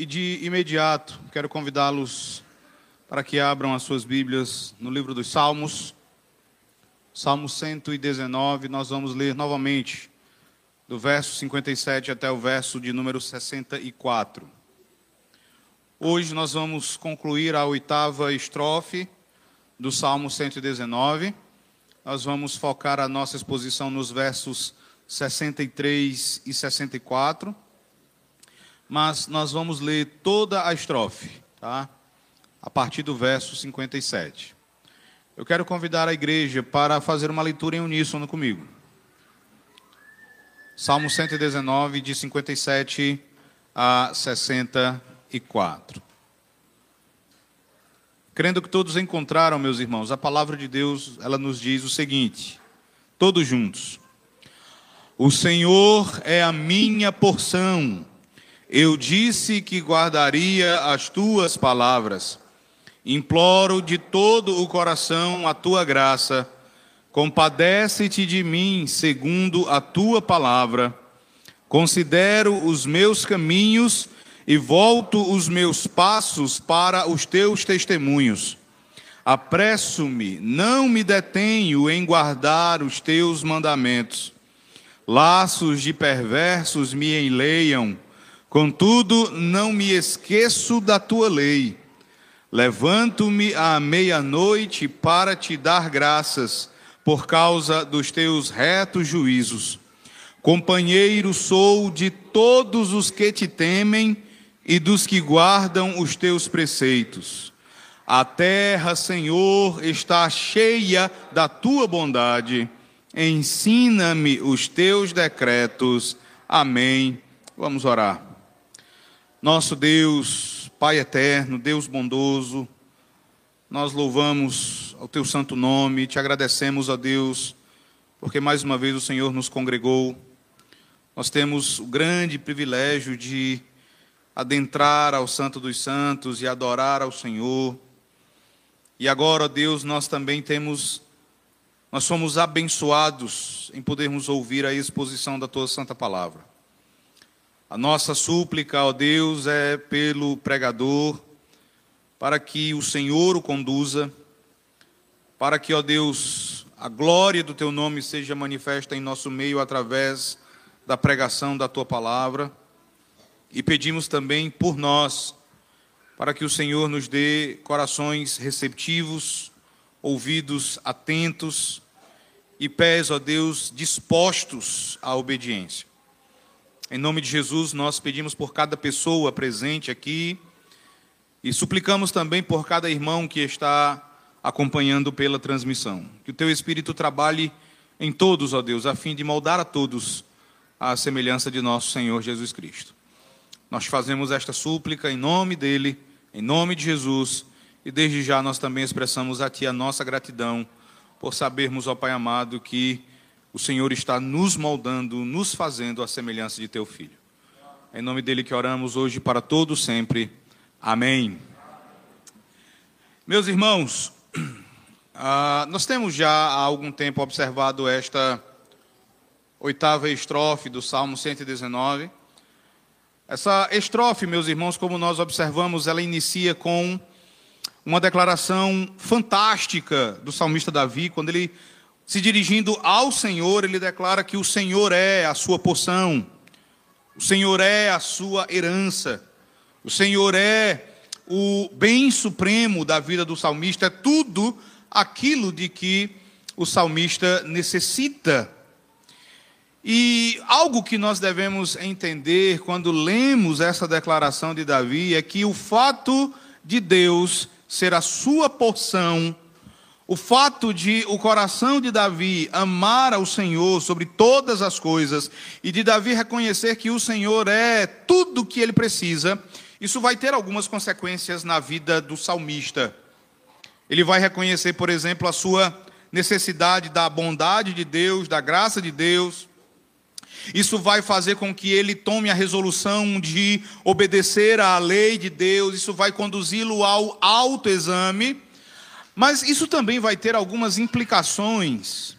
E de imediato, quero convidá-los para que abram as suas Bíblias no livro dos Salmos. Salmo 119, nós vamos ler novamente, do verso 57 até o verso de número 64. Hoje nós vamos concluir a oitava estrofe do Salmo 119. Nós vamos focar a nossa exposição nos versos 63 e 64. Mas nós vamos ler toda a estrofe, tá? A partir do verso 57. Eu quero convidar a igreja para fazer uma leitura em uníssono comigo. Salmo 119, de 57 a 64. Crendo que todos encontraram, meus irmãos, a palavra de Deus, ela nos diz o seguinte, todos juntos. O Senhor é a minha porção. Eu disse que guardaria as tuas palavras. Imploro de todo o coração a tua graça. Compadece-te de mim, segundo a tua palavra. Considero os meus caminhos e volto os meus passos para os teus testemunhos. Apresso-me, não me detenho em guardar os teus mandamentos. Laços de perversos me enleiam, contudo não me esqueço da tua lei. Levanto-me à meia-noite para te dar graças, por causa dos teus retos juízos. Companheiro sou de todos os que te temem e dos que guardam os teus preceitos. A terra, Senhor, está cheia da tua bondade. Ensina-me os teus decretos. Amém. Vamos orar. Nosso Deus, Pai eterno, Deus bondoso, nós louvamos o teu santo nome, te agradecemos a Deus, porque mais uma vez o Senhor nos congregou. Nós temos o grande privilégio de adentrar ao Santo dos Santos e adorar ao Senhor. E agora, Deus, nós também temos, nós somos abençoados em podermos ouvir a exposição da Tua Santa Palavra. A nossa súplica, ó Deus, é pelo pregador, para que o Senhor o conduza, para que, ó Deus, a glória do Teu nome seja manifesta em nosso meio através da pregação da Tua palavra. E pedimos também por nós, para que o Senhor nos dê corações receptivos, ouvidos atentos e pés, ó Deus, dispostos à obediência. Em nome de Jesus, nós pedimos por cada pessoa presente aqui e suplicamos também por cada irmão que está acompanhando pela transmissão. Que o teu Espírito trabalhe em todos, ó Deus, a fim de moldar a todos à semelhança de nosso Senhor Jesus Cristo. Nós fazemos esta súplica em nome dele, em nome de Jesus, e desde já nós também expressamos a Ti a nossa gratidão por sabermos, ó Pai amado, que o Senhor está nos moldando, nos fazendo a semelhança de Teu Filho. É em nome dele que oramos hoje para todos sempre. Amém. Meus irmãos, ah, nós temos já há algum tempo observado esta oitava estrofe do Salmo 119. Essa estrofe, meus irmãos, como nós observamos, ela inicia com uma declaração fantástica do salmista Davi, quando ele, se dirigindo ao Senhor, ele declara que o Senhor é a sua porção, o Senhor é a sua herança, o Senhor é o bem supremo da vida do salmista, é tudo aquilo de que o salmista necessita. E algo que nós devemos entender quando lemos essa declaração de Davi é que o fato de Deus ser a sua porção, o fato de o coração de Davi amar ao Senhor sobre todas as coisas e de Davi reconhecer que o Senhor é tudo o que ele precisa, isso vai ter algumas consequências na vida do salmista. Ele vai reconhecer, por exemplo, a sua necessidade da bondade de Deus, da graça de Deus, isso vai fazer com que ele tome a resolução de obedecer à lei de Deus, isso vai conduzi-lo ao autoexame, mas isso também vai ter algumas implicações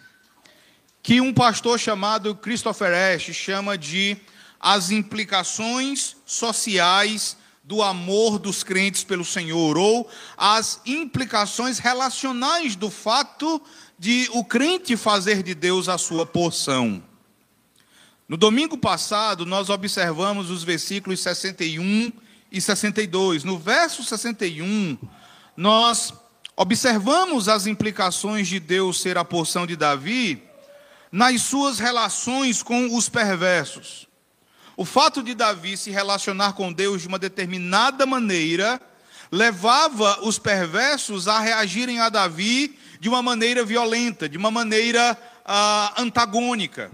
que um pastor chamado Christopher Ash chama de as implicações sociais do amor dos crentes pelo Senhor, ou as implicações relacionais do fato de o crente fazer de Deus a sua porção. No domingo passado, nós observamos os versículos 61 e 62. No verso 61, nós observamos as implicações de Deus ser a porção de Davi nas suas relações com os perversos. O fato de Davi se relacionar com Deus de uma determinada maneira levava os perversos a reagirem a Davi de uma maneira violenta, de uma maneira ah, antagônica.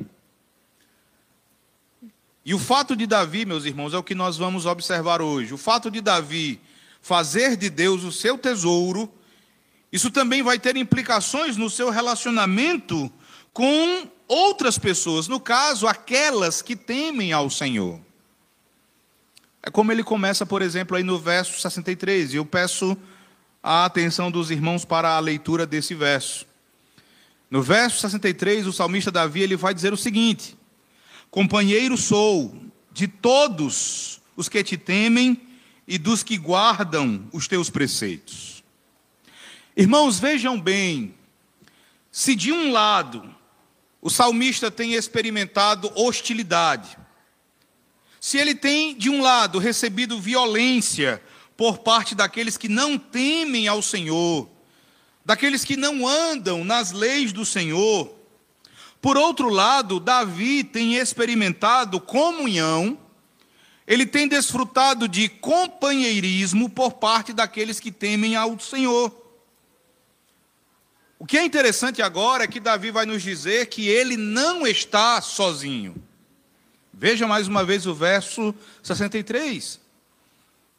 E o fato de Davi, meus irmãos, é o que nós vamos observar hoje. O fato de Davi fazer de Deus o seu tesouro, isso também vai ter implicações no seu relacionamento com outras pessoas, no caso, aquelas que temem ao Senhor. É como ele começa, por exemplo, aí no verso 63, e eu peço a atenção dos irmãos para a leitura desse verso. No verso 63, o salmista Davi ele vai dizer o seguinte: Companheiro sou de todos os que te temem e dos que guardam os teus preceitos. Irmãos, vejam bem, se de um lado o salmista tem experimentado hostilidade, se ele tem, de um lado, recebido violência por parte daqueles que não temem ao Senhor, daqueles que não andam nas leis do Senhor, por outro lado, Davi tem experimentado comunhão, ele tem desfrutado de companheirismo por parte daqueles que temem ao Senhor. O que é interessante agora é que Davi vai nos dizer que ele não está sozinho. Veja mais uma vez o verso 63.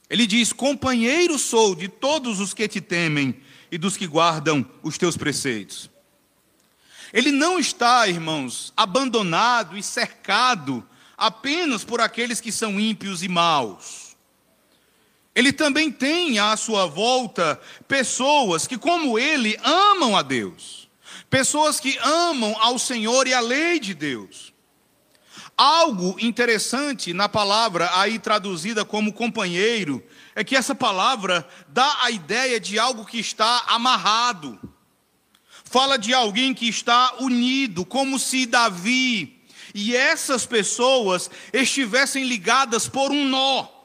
Ele diz: Companheiro sou de todos os que te temem e dos que guardam os teus preceitos. Ele não está, irmãos, abandonado e cercado apenas por aqueles que são ímpios e maus. Ele também tem à sua volta pessoas que, como ele, amam a Deus, pessoas que amam ao Senhor e a lei de Deus. Algo interessante na palavra aí traduzida como companheiro é que essa palavra dá a ideia de algo que está amarrado. Fala de alguém que está unido, como se Davi e essas pessoas estivessem ligadas por um nó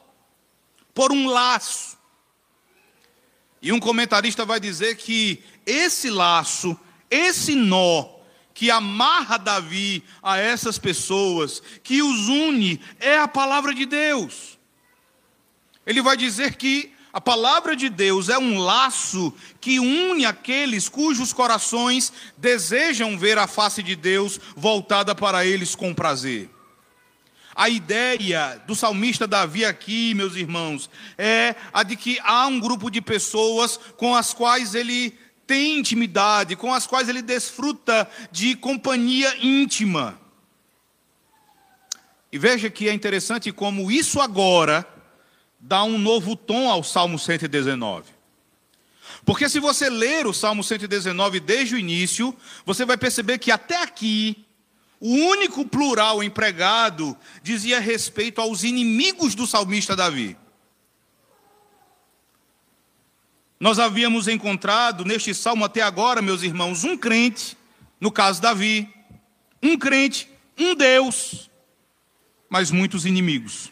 por um laço. E um comentarista vai dizer que esse laço, esse nó que amarra Davi a essas pessoas, que os une, é a palavra de Deus. Ele vai dizer que a palavra de Deus é um laço que une aqueles cujos corações desejam ver a face de Deus voltada para eles com prazer. A ideia do salmista Davi aqui, meus irmãos, é a de que há um grupo de pessoas com as quais ele tem intimidade, com as quais ele desfruta de companhia íntima. E veja que é interessante como isso agora dá um novo tom ao Salmo 119. Porque se você ler o Salmo 119 desde o início, você vai perceber que até aqui o único plural empregado dizia respeito aos inimigos do salmista Davi. Nós havíamos encontrado neste salmo até agora, meus irmãos, um crente, no caso Davi, um crente, um Deus, mas muitos inimigos.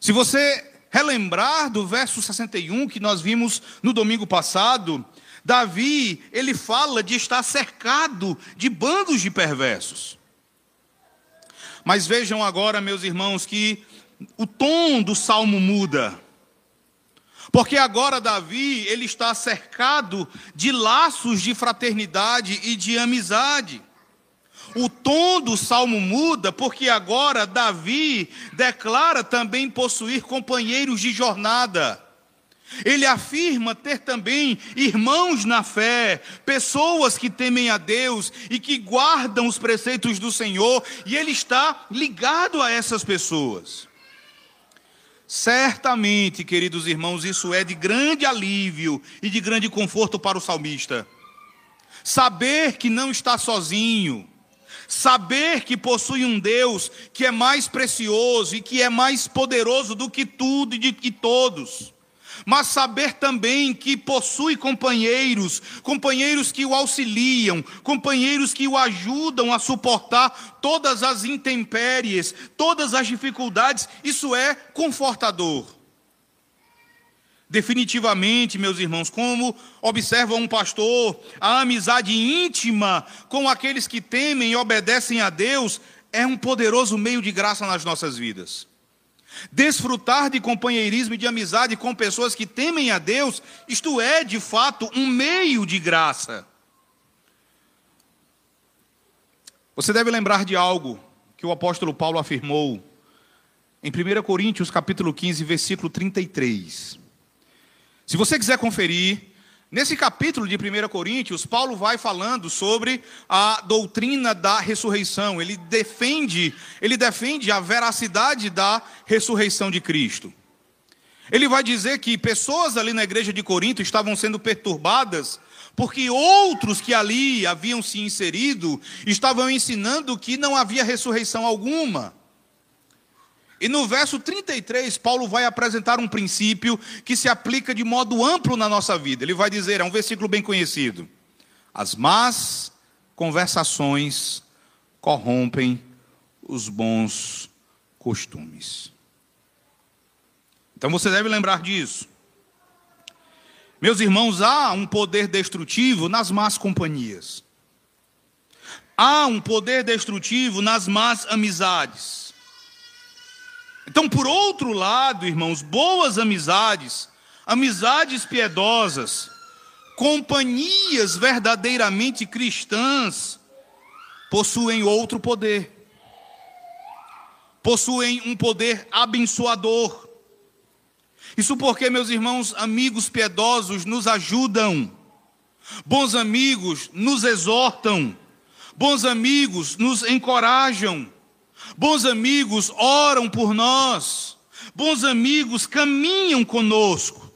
Se você relembrar do verso 61 que nós vimos no domingo passado, Davi, ele fala de estar cercado de bandos de perversos. Mas vejam agora, meus irmãos, que o tom do salmo muda. Porque agora Davi, ele está cercado de laços de fraternidade e de amizade. O tom do salmo muda porque agora Davi declara também possuir companheiros de jornada. Ele afirma ter também irmãos na fé, pessoas que temem a Deus e que guardam os preceitos do Senhor, e ele está ligado a essas pessoas. Certamente, queridos irmãos, isso é de grande alívio e de grande conforto para o salmista. Saber que não está sozinho, saber que possui um Deus que é mais precioso e que é mais poderoso do que tudo e de que todos. Mas saber também que possui companheiros, companheiros que o auxiliam, companheiros que o ajudam a suportar todas as intempéries, todas as dificuldades, isso é confortador. Definitivamente, meus irmãos, como observa um pastor, a amizade íntima com aqueles que temem e obedecem a Deus é um poderoso meio de graça nas nossas vidas. Desfrutar de companheirismo e de amizade com pessoas que temem a Deus, isto é, de fato, um meio de graça. Você deve lembrar de algo que o apóstolo Paulo afirmou em 1 Coríntios, capítulo 15, versículo 33. Se você quiser conferir, nesse capítulo de 1 Coríntios, Paulo vai falando sobre a doutrina da ressurreição. Ele defende, ele defende a veracidade da ressurreição de Cristo. Ele vai dizer que pessoas ali na igreja de Corinto estavam sendo perturbadas porque outros que ali haviam se inserido estavam ensinando que não havia ressurreição alguma. E no verso 33, Paulo vai apresentar um princípio que se aplica de modo amplo na nossa vida. Ele vai dizer, é um versículo bem conhecido: As más conversações corrompem os bons costumes. Então você deve lembrar disso. Meus irmãos, há um poder destrutivo nas más companhias. Há um poder destrutivo nas más amizades. Então, por outro lado, irmãos, boas amizades, amizades piedosas, companhias verdadeiramente cristãs, possuem outro poder. Possuem um poder abençoador. Isso porque, meus irmãos, amigos piedosos nos ajudam, bons amigos nos exortam, bons amigos nos encorajam, Bons amigos oram por nós. Bons amigos caminham conosco.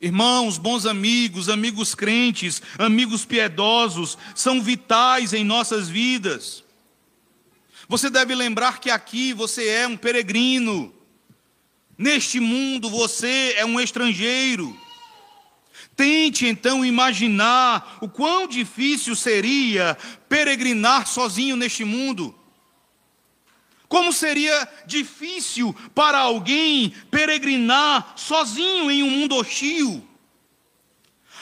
Irmãos, bons amigos, amigos crentes, amigos piedosos, são vitais em nossas vidas. Você deve lembrar que aqui você é um peregrino. Neste mundo você é um estrangeiro. Tente então imaginar o quão difícil seria peregrinar sozinho neste mundo. Como seria difícil para alguém peregrinar sozinho em um mundo hostil.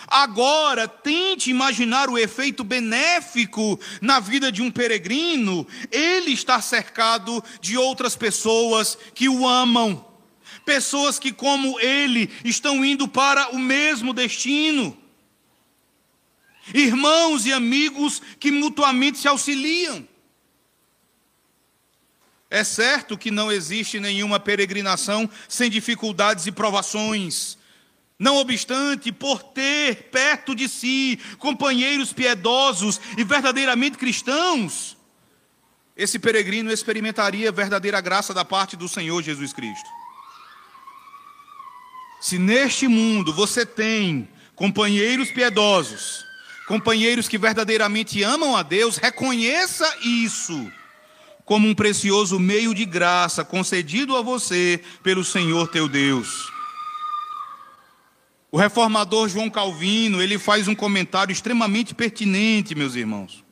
Agora, tente imaginar o efeito benéfico na vida de um peregrino. Ele está cercado de outras pessoas que o amam, pessoas que, como ele, estão indo para o mesmo destino. Irmãos e amigos que mutuamente se auxiliam. É certo que não existe nenhuma peregrinação sem dificuldades e provações. Não obstante, por ter perto de si companheiros piedosos e verdadeiramente cristãos, esse peregrino experimentaria verdadeira graça da parte do Senhor Jesus Cristo. Se neste mundo você tem companheiros piedosos, companheiros que verdadeiramente amam a Deus, reconheça isso como um precioso meio de graça concedido a você pelo Senhor teu Deus. O reformador João Calvino, ele faz um comentário extremamente pertinente, meus irmãos.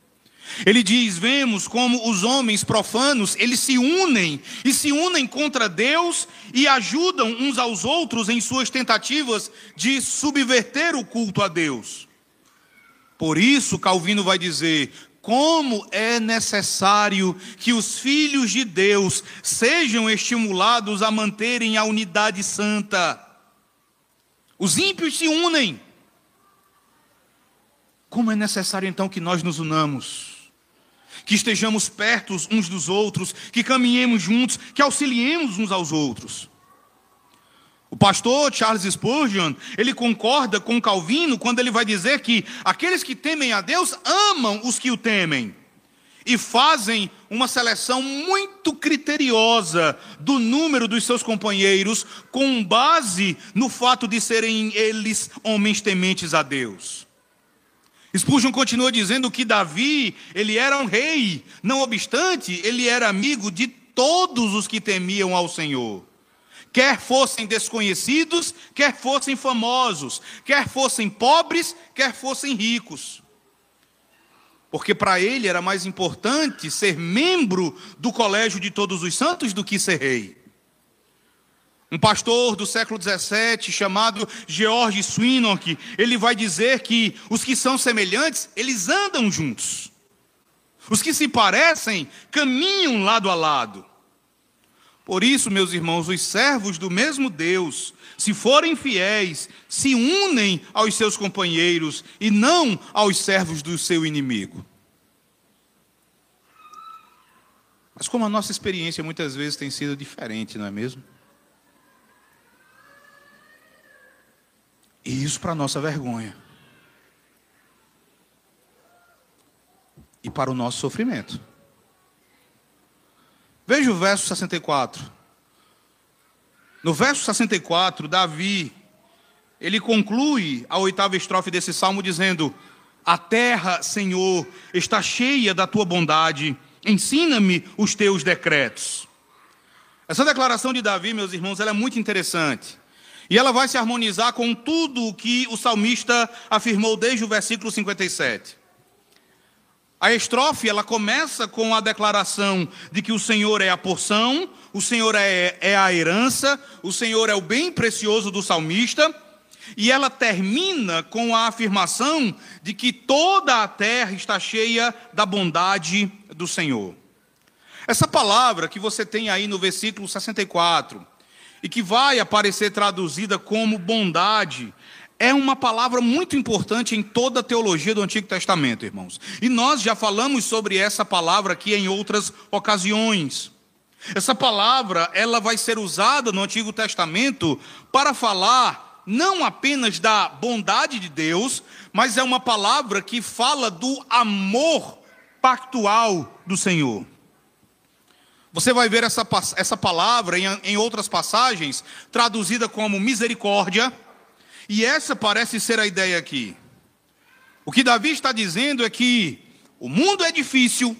Ele diz: "Vemos como os homens profanos, eles se unem e se unem contra Deus e ajudam uns aos outros em suas tentativas de subverter o culto a Deus." Por isso, Calvino vai dizer: como é necessário que os filhos de Deus sejam estimulados a manterem a unidade santa. Os ímpios se unem. Como é necessário então que nós nos unamos, que estejamos perto uns dos outros, que caminhemos juntos, que auxiliemos uns aos outros. O pastor Charles Spurgeon, ele concorda com Calvino quando ele vai dizer que aqueles que temem a Deus amam os que o temem e fazem uma seleção muito criteriosa do número dos seus companheiros com base no fato de serem eles homens tementes a Deus. Spurgeon continua dizendo que Davi, ele era um rei, não obstante, ele era amigo de todos os que temiam ao Senhor. Quer fossem desconhecidos, quer fossem famosos, quer fossem pobres, quer fossem ricos. Porque para ele era mais importante ser membro do colégio de todos os santos do que ser rei. Um pastor do século XVII chamado George Swinnock, ele vai dizer que os que são semelhantes, eles andam juntos. Os que se parecem, caminham lado a lado. Por isso, meus irmãos, os servos do mesmo Deus, se forem fiéis, se unem aos seus companheiros e não aos servos do seu inimigo. Mas como a nossa experiência muitas vezes tem sido diferente, não é mesmo? E isso para nossa vergonha. E para o nosso sofrimento. Veja o verso 64. No verso 64, Davi, ele conclui a oitava estrofe desse salmo dizendo: A terra, Senhor, está cheia da tua bondade, ensina-me os teus decretos. Essa declaração de Davi, meus irmãos, ela é muito interessante. E ela vai se harmonizar com tudo o que o salmista afirmou desde o versículo 57. A estrofe ela começa com a declaração de que o Senhor é a porção, o Senhor é, é a herança, o Senhor é o bem precioso do salmista, e ela termina com a afirmação de que toda a terra está cheia da bondade do Senhor. Essa palavra que você tem aí no versículo 64, e que vai aparecer traduzida como bondade, é uma palavra muito importante em toda a teologia do Antigo Testamento, irmãos. E nós já falamos sobre essa palavra aqui em outras ocasiões. Essa palavra, ela vai ser usada no Antigo Testamento para falar não apenas da bondade de Deus, mas é uma palavra que fala do amor pactual do Senhor. Você vai ver essa, essa palavra em, em outras passagens, traduzida como misericórdia, e essa parece ser a ideia aqui. O que Davi está dizendo é que o mundo é difícil,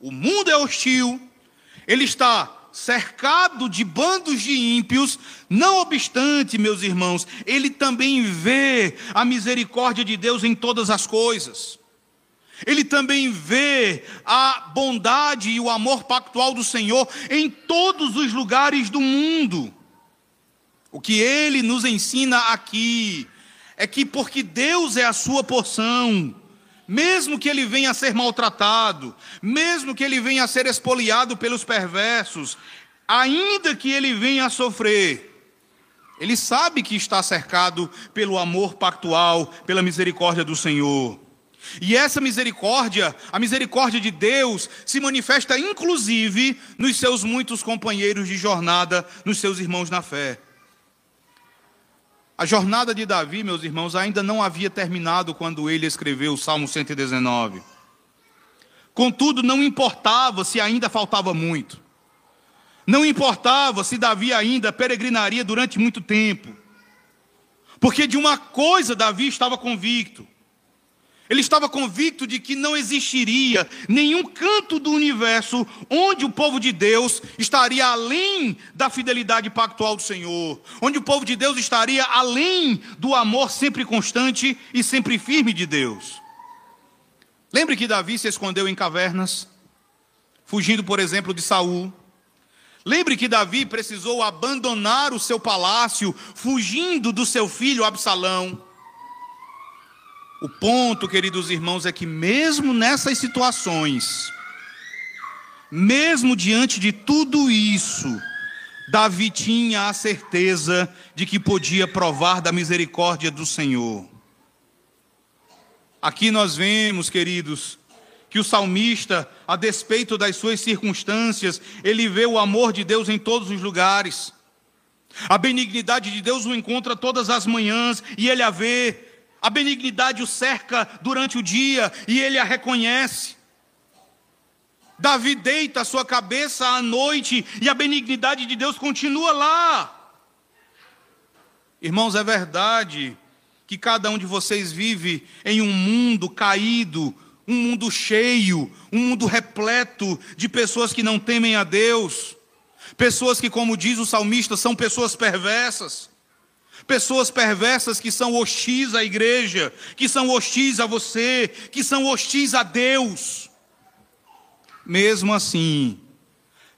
o mundo é hostil, ele está cercado de bandos de ímpios, não obstante, meus irmãos, ele também vê a misericórdia de Deus em todas as coisas. Ele também vê a bondade e o amor pactual do Senhor em todos os lugares do mundo. O que ele nos ensina aqui é que, porque Deus é a sua porção, mesmo que ele venha a ser maltratado, mesmo que ele venha a ser expoliado pelos perversos, ainda que ele venha a sofrer, ele sabe que está cercado pelo amor pactual, pela misericórdia do Senhor. E essa misericórdia, a misericórdia de Deus, se manifesta inclusive nos seus muitos companheiros de jornada, nos seus irmãos na fé. A jornada de Davi, meus irmãos, ainda não havia terminado quando ele escreveu o Salmo 119. Contudo, não importava se ainda faltava muito. Não importava se Davi ainda peregrinaria durante muito tempo. Porque de uma coisa Davi estava convicto: ele estava convicto de que não existiria nenhum canto do universo onde o povo de Deus estaria além da fidelidade pactual do Senhor, onde o povo de Deus estaria além do amor sempre constante e sempre firme de Deus. Lembre que Davi se escondeu em cavernas, fugindo, por exemplo, de Saul. Lembre que Davi precisou abandonar o seu palácio, fugindo do seu filho Absalão. O ponto, queridos irmãos, é que mesmo nessas situações, mesmo diante de tudo isso, Davi tinha a certeza de que podia provar da misericórdia do Senhor. Aqui nós vemos, queridos, que o salmista, a despeito das suas circunstâncias, ele vê o amor de Deus em todos os lugares. A benignidade de Deus o encontra todas as manhãs e ele a vê a benignidade o cerca durante o dia e ele a reconhece. Davi deita a sua cabeça à noite e a benignidade de Deus continua lá. Irmãos, é verdade que cada um de vocês vive em um mundo caído, um mundo cheio, um mundo repleto de pessoas que não temem a Deus, pessoas que, como diz o salmista, são pessoas perversas, pessoas perversas que são hostis à igreja, que são hostis a você, que são hostis a Deus. Mesmo assim,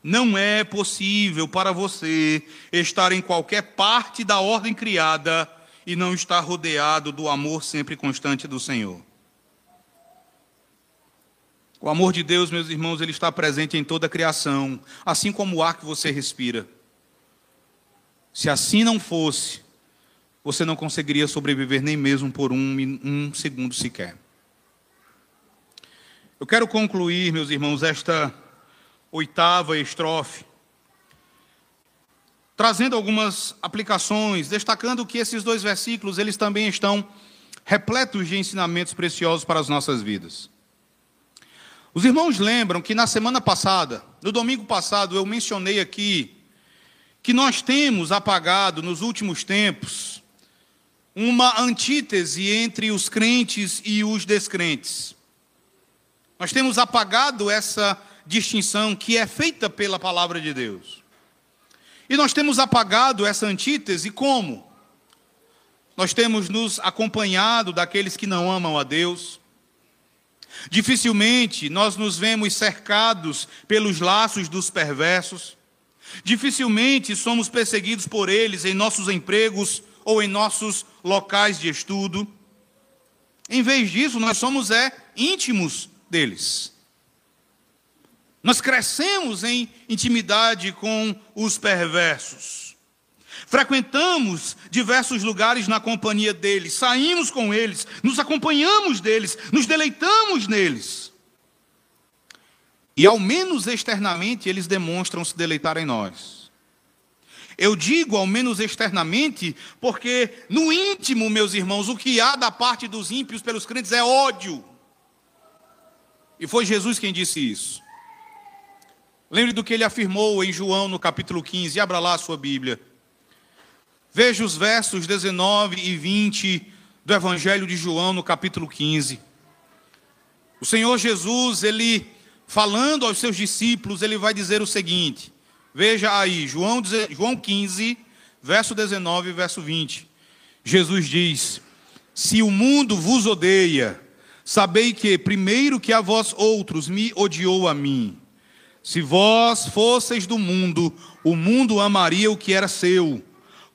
não é possível para você estar em qualquer parte da ordem criada e não estar rodeado do amor sempre constante do Senhor. O amor de Deus, meus irmãos, ele está presente em toda a criação, assim como o ar que você respira. Se assim não fosse, você não conseguiria sobreviver nem mesmo por um, um segundo sequer. Eu quero concluir, meus irmãos, esta oitava estrofe trazendo algumas aplicações, destacando que esses dois versículos, eles também estão repletos de ensinamentos preciosos para as nossas vidas. Os irmãos lembram que na semana passada, no domingo passado, eu mencionei aqui que nós temos apagado nos últimos tempos uma antítese entre os crentes e os descrentes. Nós temos apagado essa distinção que é feita pela palavra de Deus. E nós temos apagado essa antítese como? Nós temos nos acompanhado daqueles que não amam a Deus. Dificilmente nós nos vemos cercados pelos laços dos perversos. Dificilmente somos perseguidos por eles em nossos empregos ou em nossos locais de estudo. Em vez disso, nós somos é íntimos deles. Nós crescemos em intimidade com os perversos. Frequentamos diversos lugares na companhia deles, saímos com eles, nos acompanhamos deles, nos deleitamos neles. E ao menos externamente eles demonstram se deleitar em nós. Eu digo ao menos externamente, porque no íntimo, meus irmãos, o que há da parte dos ímpios pelos crentes é ódio. E foi Jesus quem disse isso. Lembre do que ele afirmou em João no capítulo 15. Abra lá a sua Bíblia. Veja os versos 19 e 20 do Evangelho de João no capítulo 15. O Senhor Jesus, ele falando aos seus discípulos, ele vai dizer o seguinte: Veja aí, João, João 15, verso 19 e verso 20. Jesus diz: Se o mundo vos odeia, sabei que primeiro que a vós outros me odiou a mim. Se vós fosseis do mundo, o mundo amaria o que era seu.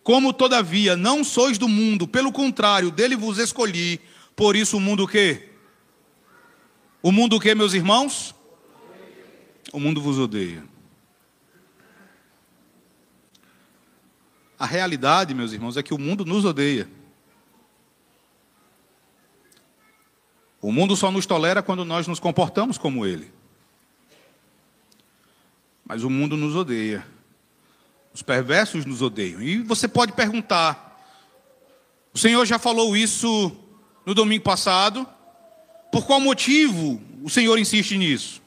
Como todavia não sois do mundo, pelo contrário, dele vos escolhi, por isso o mundo o quê? O mundo o quê, meus irmãos? O mundo vos odeia. A realidade, meus irmãos, é que o mundo nos odeia. O mundo só nos tolera quando nós nos comportamos como ele mas o mundo nos odeia. Os perversos nos odeiam. E você pode perguntar: o Senhor já falou isso no domingo passado? Por qual motivo o Senhor insiste nisso?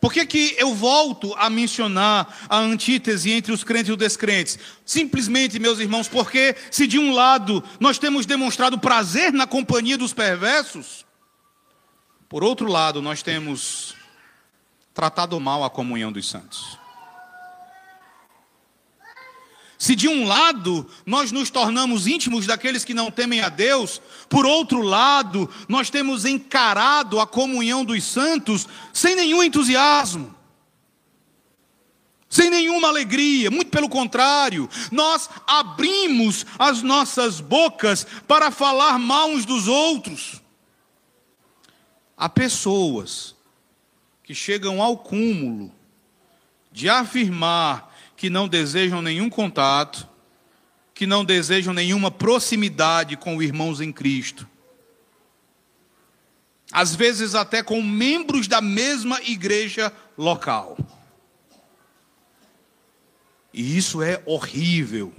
Por que, que eu volto a mencionar a antítese entre os crentes e os descrentes? Simplesmente, meus irmãos, porque se de um lado nós temos demonstrado prazer na companhia dos perversos, por outro lado nós temos tratado mal a comunhão dos santos. Se de um lado nós nos tornamos íntimos daqueles que não temem a Deus, por outro lado, nós temos encarado a comunhão dos santos sem nenhum entusiasmo, sem nenhuma alegria, muito pelo contrário, nós abrimos as nossas bocas para falar mal uns dos outros. Há pessoas que chegam ao cúmulo de afirmar que não desejam nenhum contato, que não desejam nenhuma proximidade com irmãos em Cristo. Às vezes até com membros da mesma igreja local. E isso é horrível.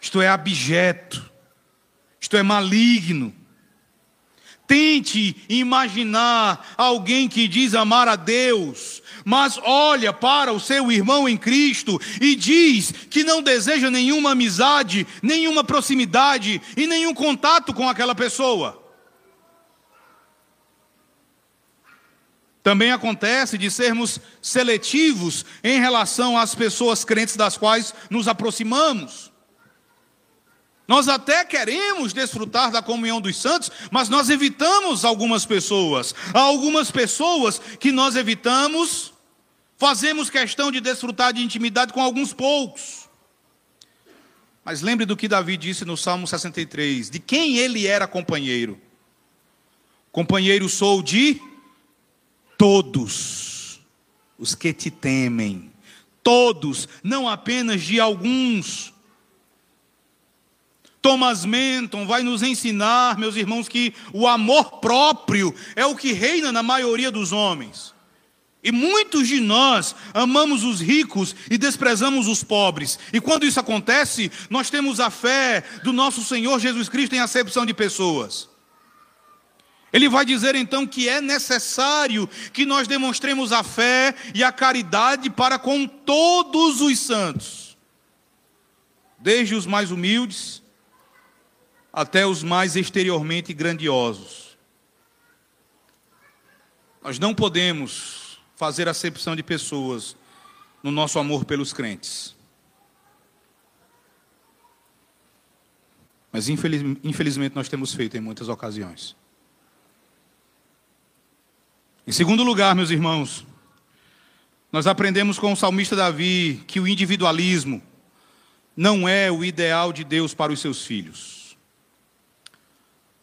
Isto é abjeto. Isto é maligno tente imaginar alguém que diz amar a Deus, mas olha para o seu irmão em Cristo e diz que não deseja nenhuma amizade, nenhuma proximidade e nenhum contato com aquela pessoa. Também acontece de sermos seletivos em relação às pessoas crentes das quais nos aproximamos. Nós até queremos desfrutar da comunhão dos santos, mas nós evitamos algumas pessoas. Há algumas pessoas que nós evitamos, fazemos questão de desfrutar de intimidade com alguns poucos. Mas lembre do que Davi disse no Salmo 63, de quem ele era companheiro. Companheiro sou de todos os que te temem, todos, não apenas de alguns. Thomas Menton vai nos ensinar, meus irmãos, que o amor próprio é o que reina na maioria dos homens. E muitos de nós amamos os ricos e desprezamos os pobres. E quando isso acontece, nós temos a fé do nosso Senhor Jesus Cristo em acepção de pessoas. Ele vai dizer então que é necessário que nós demonstremos a fé e a caridade para com todos os santos, desde os mais humildes até os mais exteriormente grandiosos. Nós não podemos fazer acepção de pessoas no nosso amor pelos crentes. Mas infelizmente nós temos feito em muitas ocasiões. Em segundo lugar, meus irmãos, nós aprendemos com o salmista Davi que o individualismo não é o ideal de Deus para os seus filhos.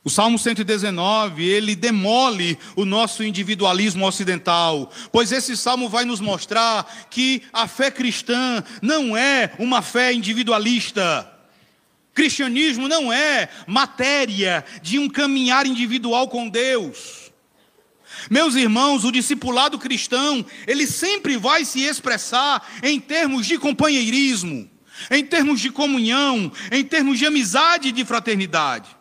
O Salmo 119, ele demole o nosso individualismo ocidental, pois esse salmo vai nos mostrar que a fé cristã não é uma fé individualista. Cristianismo não é matéria de um caminhar individual com Deus. Meus irmãos, o discipulado cristão, ele sempre vai se expressar em termos de companheirismo, em termos de comunhão, em termos de amizade e de fraternidade.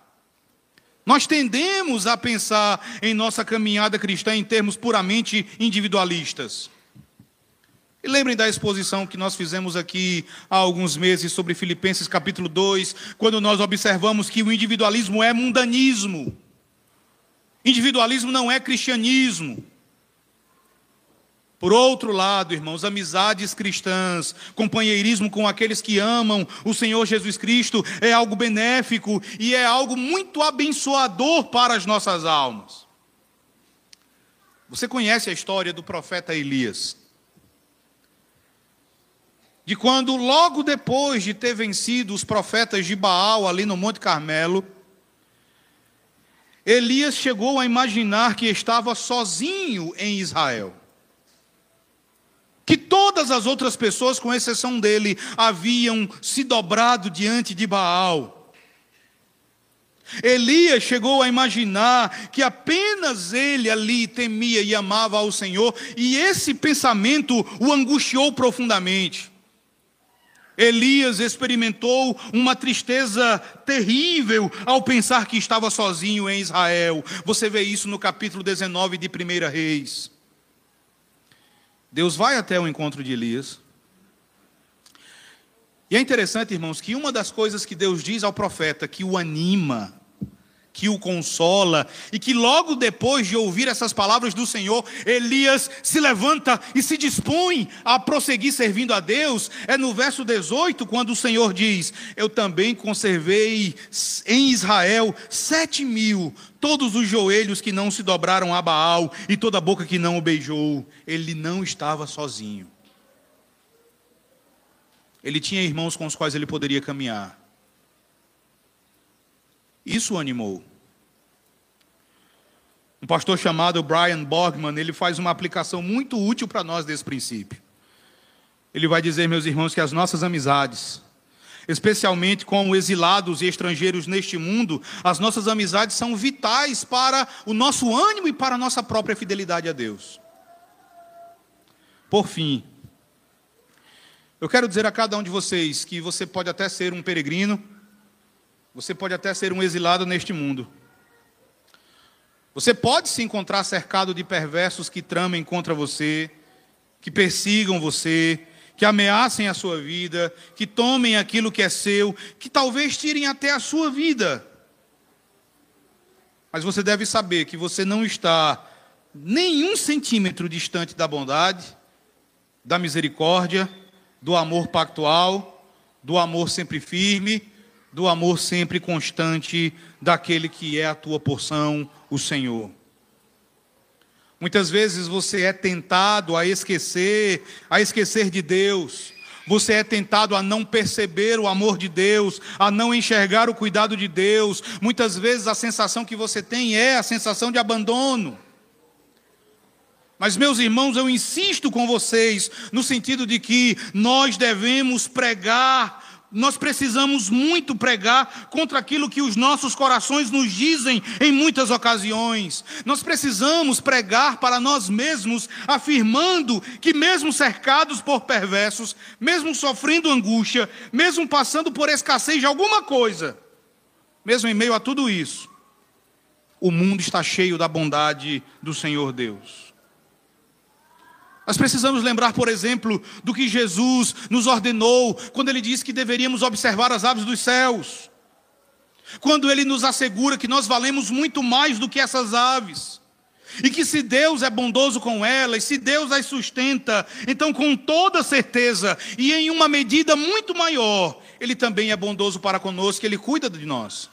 Nós tendemos a pensar em nossa caminhada cristã em termos puramente individualistas. E lembrem da exposição que nós fizemos aqui há alguns meses sobre Filipenses capítulo 2, quando nós observamos que o individualismo é mundanismo. Individualismo não é cristianismo. Por outro lado, irmãos, amizades cristãs, companheirismo com aqueles que amam o Senhor Jesus Cristo é algo benéfico e é algo muito abençoador para as nossas almas. Você conhece a história do profeta Elias? De quando, logo depois de ter vencido os profetas de Baal ali no Monte Carmelo, Elias chegou a imaginar que estava sozinho em Israel. Todas as outras pessoas, com exceção dele, haviam se dobrado diante de Baal. Elias chegou a imaginar que apenas ele ali temia e amava ao Senhor, e esse pensamento o angustiou profundamente. Elias experimentou uma tristeza terrível ao pensar que estava sozinho em Israel. Você vê isso no capítulo 19 de 1 Reis. Deus vai até o encontro de Elias. E é interessante, irmãos, que uma das coisas que Deus diz ao profeta que o anima que o consola, e que logo depois de ouvir essas palavras do Senhor, Elias se levanta e se dispõe a prosseguir servindo a Deus. É no verso 18, quando o Senhor diz: Eu também conservei em Israel sete mil, todos os joelhos que não se dobraram a Baal e toda a boca que não o beijou. Ele não estava sozinho. Ele tinha irmãos com os quais ele poderia caminhar. Isso o animou. Um pastor chamado Brian Borgman, ele faz uma aplicação muito útil para nós desse princípio. Ele vai dizer, meus irmãos, que as nossas amizades, especialmente com exilados e estrangeiros neste mundo, as nossas amizades são vitais para o nosso ânimo e para a nossa própria fidelidade a Deus. Por fim, eu quero dizer a cada um de vocês que você pode até ser um peregrino, você pode até ser um exilado neste mundo, Você pode se encontrar cercado de perversos que tramem contra você, que persigam você, que ameacem a sua vida, que tomem aquilo que é seu, que talvez tirem até a sua vida. Mas você deve saber que você não está nenhum centímetro distante da bondade, da misericórdia, do amor pactual, do amor sempre firme, do amor sempre constante daquele que é a tua porção, o Senhor. Muitas vezes você é tentado a esquecer, a esquecer de Deus. Você é tentado a não perceber o amor de Deus, a não enxergar o cuidado de Deus. Muitas vezes a sensação que você tem é a sensação de abandono. Mas, meus irmãos, eu insisto com vocês no sentido de que nós devemos pregar nós precisamos muito pregar contra aquilo que os nossos corações nos dizem em muitas ocasiões. Nós precisamos pregar para nós mesmos, afirmando que, mesmo cercados por perversos, mesmo sofrendo angústia, mesmo passando por escassez de alguma coisa, mesmo em meio a tudo isso, o mundo está cheio da bondade do Senhor Deus. Nós precisamos lembrar, por exemplo, do que Jesus nos ordenou quando ele disse que deveríamos observar as aves dos céus. Quando ele nos assegura que nós valemos muito mais do que essas aves. E que se Deus é bondoso com elas, se Deus as sustenta, então com toda certeza e em uma medida muito maior, Ele também é bondoso para conosco, Ele cuida de nós.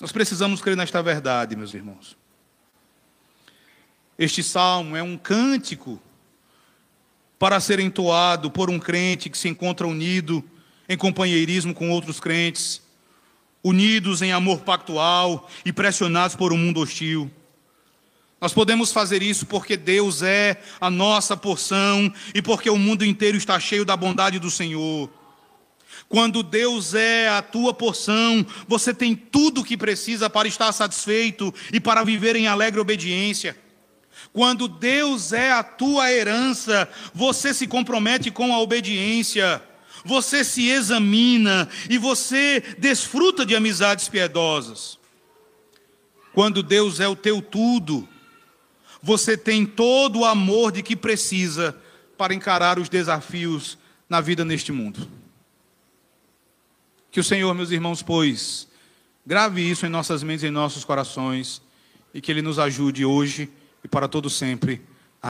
Nós precisamos crer nesta verdade, meus irmãos. Este salmo é um cântico para ser entoado por um crente que se encontra unido em companheirismo com outros crentes, unidos em amor pactual e pressionados por um mundo hostil. Nós podemos fazer isso porque Deus é a nossa porção e porque o mundo inteiro está cheio da bondade do Senhor. Quando Deus é a tua porção, você tem tudo o que precisa para estar satisfeito e para viver em alegre obediência. Quando Deus é a tua herança, você se compromete com a obediência, você se examina e você desfruta de amizades piedosas. Quando Deus é o teu tudo, você tem todo o amor de que precisa para encarar os desafios na vida neste mundo. Que o Senhor, meus irmãos, pois, grave isso em nossas mentes e em nossos corações e que Ele nos ajude hoje e para todo sempre.